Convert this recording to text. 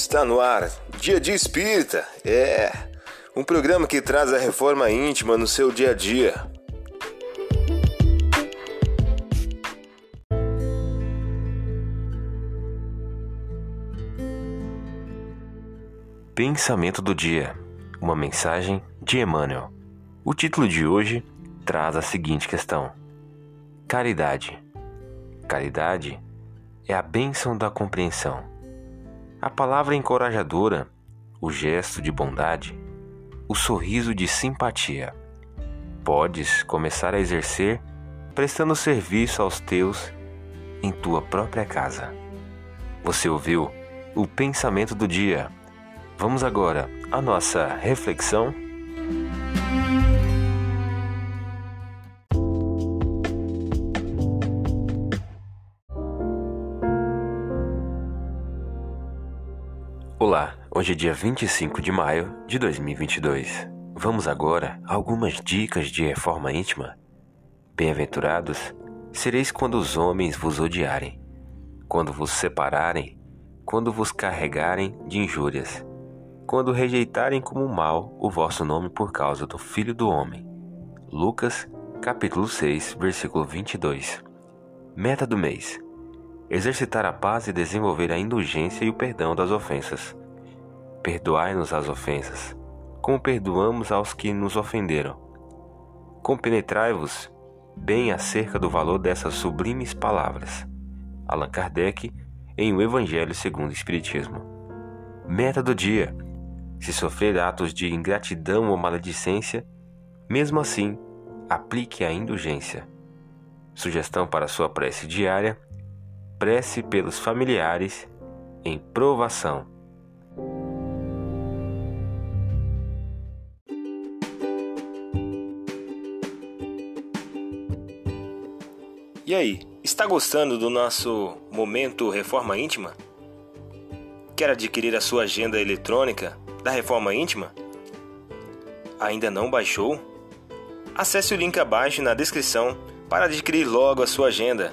Está no ar, Dia de Espírita. É um programa que traz a reforma íntima no seu dia a dia. Pensamento do dia. Uma mensagem de Emmanuel. O título de hoje traz a seguinte questão: Caridade. Caridade é a bênção da compreensão. A palavra encorajadora, o gesto de bondade, o sorriso de simpatia. Podes começar a exercer prestando serviço aos teus em tua própria casa. Você ouviu o pensamento do dia Vamos agora à nossa reflexão. Olá, hoje é dia 25 de maio de 2022. Vamos agora a algumas dicas de reforma íntima. Bem-aventurados sereis quando os homens vos odiarem, quando vos separarem, quando vos carregarem de injúrias quando rejeitarem como mal o vosso nome por causa do Filho do Homem. Lucas, capítulo 6, versículo 22. Meta do mês: exercitar a paz e desenvolver a indulgência e o perdão das ofensas. Perdoai-nos as ofensas, como perdoamos aos que nos ofenderam. Compenetrai-vos bem acerca do valor dessas sublimes palavras. Allan Kardec, em O Evangelho segundo o Espiritismo. Meta do dia: se sofrer atos de ingratidão ou maledicência, mesmo assim, aplique a indulgência. Sugestão para sua prece diária: prece pelos familiares em provação. E aí, está gostando do nosso momento Reforma Íntima? Quer adquirir a sua agenda eletrônica da reforma íntima? Ainda não baixou? Acesse o link abaixo na descrição para adquirir logo a sua agenda.